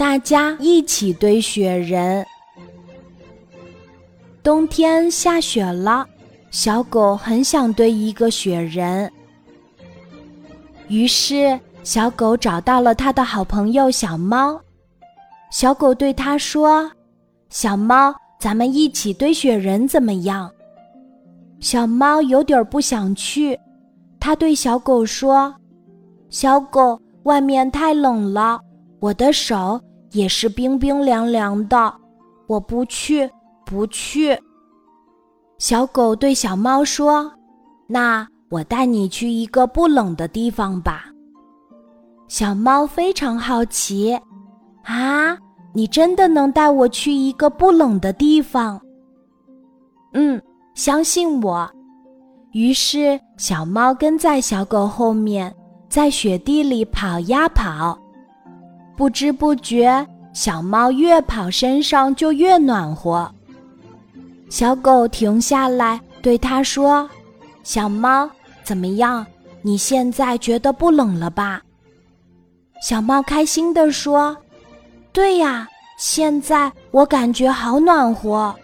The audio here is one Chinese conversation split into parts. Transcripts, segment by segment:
大家一起堆雪人。冬天下雪了，小狗很想堆一个雪人。于是，小狗找到了它的好朋友小猫。小狗对它说：“小猫，咱们一起堆雪人怎么样？”小猫有点不想去，它对小狗说：“小狗，外面太冷了，我的手也是冰冰凉凉的，我不去，不去。”小狗对小猫说：“那我带你去一个不冷的地方吧。”小猫非常好奇：“啊，你真的能带我去一个不冷的地方？”“嗯。”相信我。于是，小猫跟在小狗后面，在雪地里跑呀跑。不知不觉，小猫越跑身上就越暖和。小狗停下来对它说：“小猫，怎么样？你现在觉得不冷了吧？”小猫开心地说：“对呀，现在我感觉好暖和。”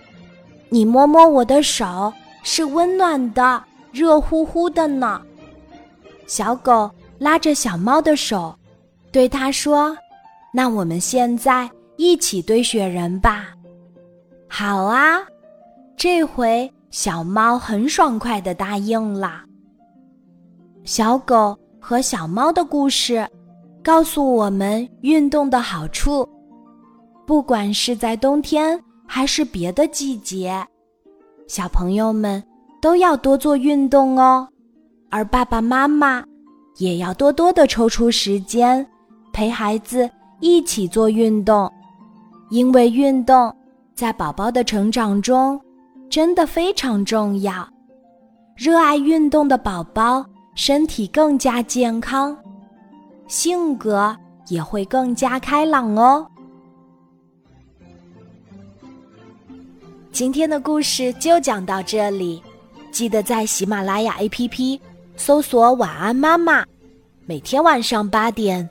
你摸摸我的手，是温暖的，热乎乎的呢。小狗拉着小猫的手，对它说：“那我们现在一起堆雪人吧。”好啊，这回小猫很爽快的答应了。小狗和小猫的故事，告诉我们运动的好处，不管是在冬天。还是别的季节，小朋友们都要多做运动哦，而爸爸妈妈也要多多的抽出时间陪孩子一起做运动，因为运动在宝宝的成长中真的非常重要。热爱运动的宝宝身体更加健康，性格也会更加开朗哦。今天的故事就讲到这里，记得在喜马拉雅 APP 搜索“晚安妈妈”，每天晚上八点，